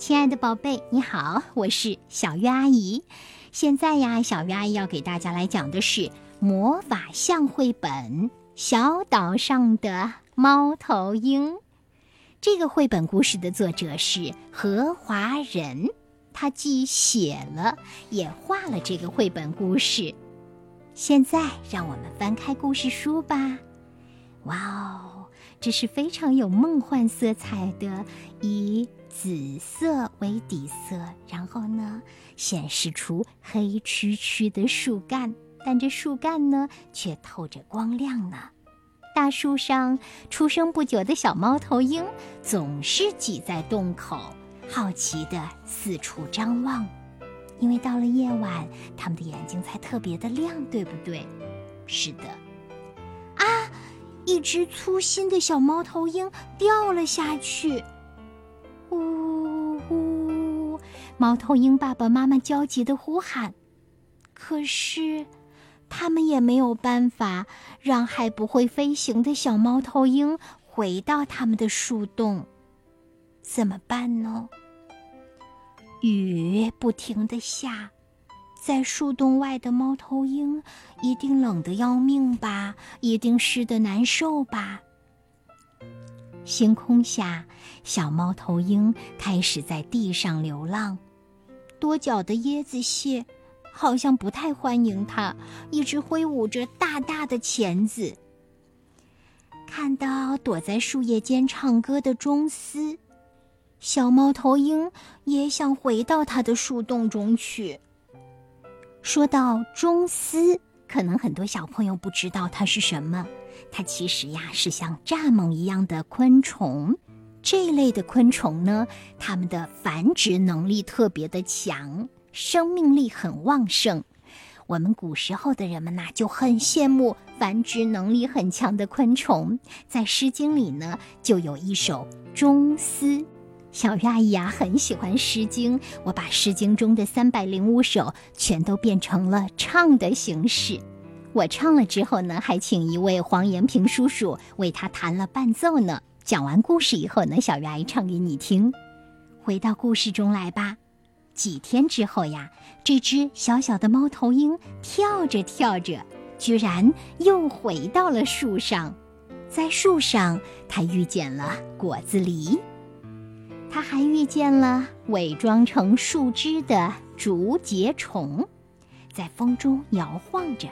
亲爱的宝贝，你好，我是小鱼阿姨。现在呀，小鱼阿姨要给大家来讲的是魔法象绘本《小岛上的猫头鹰》。这个绘本故事的作者是何华仁，他既写了也画了这个绘本故事。现在，让我们翻开故事书吧。哇哦，这是非常有梦幻色彩的，一紫色为底色，然后呢，显示出黑黢黢的树干，但这树干呢，却透着光亮呢。大树上出生不久的小猫头鹰总是挤在洞口，好奇地四处张望，因为到了夜晚，它们的眼睛才特别的亮，对不对？是的。啊！一只粗心的小猫头鹰掉了下去。猫头鹰爸爸妈妈焦急地呼喊，可是他们也没有办法让还不会飞行的小猫头鹰回到他们的树洞。怎么办呢？雨不停地下。在树洞外的猫头鹰一定冷得要命吧？一定湿得难受吧？星空下，小猫头鹰开始在地上流浪。多脚的椰子蟹好像不太欢迎它，一直挥舞着大大的钳子。看到躲在树叶间唱歌的钟斯，小猫头鹰也想回到它的树洞中去。说到钟丝，可能很多小朋友不知道它是什么。它其实呀是像蚱蜢一样的昆虫。这一类的昆虫呢，它们的繁殖能力特别的强，生命力很旺盛。我们古时候的人们呐就很羡慕繁殖能力很强的昆虫。在《诗经》里呢，就有一首《中思》。小月阿姨呀，很喜欢《诗经》，我把《诗经》中的三百零五首全都变成了唱的形式。我唱了之后呢，还请一位黄延平叔叔为他弹了伴奏呢。讲完故事以后呢，小鱼阿姨唱给你听。回到故事中来吧。几天之后呀，这只小小的猫头鹰跳着跳着，居然又回到了树上。在树上，它遇见了果子狸。他还遇见了伪装成树枝的竹节虫，在风中摇晃着。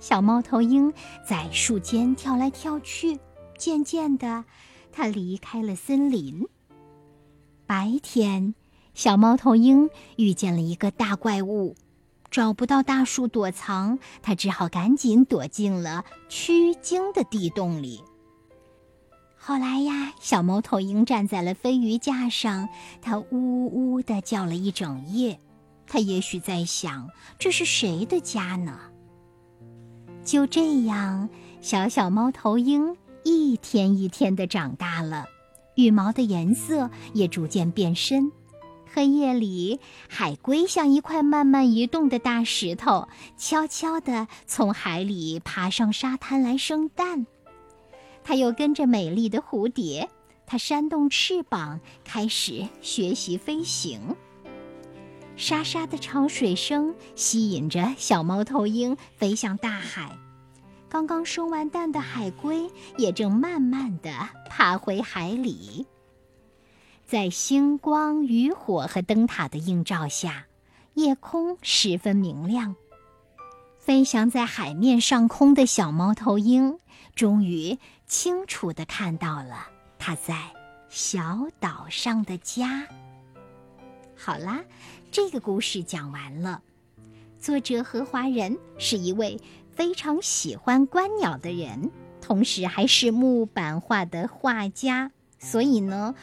小猫头鹰在树间跳来跳去。渐渐的，它离开了森林。白天，小猫头鹰遇见了一个大怪物，找不到大树躲藏，它只好赶紧躲进了曲经的地洞里。后来呀，小猫头鹰站在了飞鱼架上，它呜呜的叫了一整夜。它也许在想，这是谁的家呢？就这样，小小猫头鹰一天一天地长大了，羽毛的颜色也逐渐变深。黑夜里，海龟像一块慢慢移动的大石头，悄悄地从海里爬上沙滩来生蛋。它又跟着美丽的蝴蝶，它扇动翅膀，开始学习飞行。沙沙的潮水声吸引着小猫头鹰飞向大海。刚刚生完蛋的海龟也正慢慢地爬回海里。在星光、渔火和灯塔的映照下，夜空十分明亮。飞翔在海面上空的小猫头鹰，终于清楚地看到了它在小岛上的家。好啦，这个故事讲完了。作者何华仁是一位非常喜欢观鸟的人，同时还是木板画的画家，所以呢，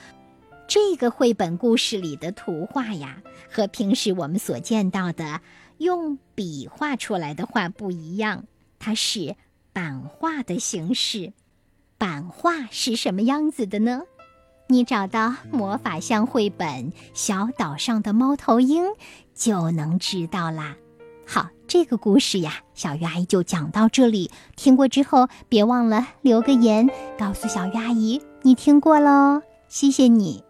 这个绘本故事里的图画呀，和平时我们所见到的。用笔画出来的画不一样，它是版画的形式。版画是什么样子的呢？你找到魔法象绘本《小岛上的猫头鹰》就能知道啦。好，这个故事呀，小鱼阿姨就讲到这里。听过之后，别忘了留个言，告诉小鱼阿姨你听过喽。谢谢你。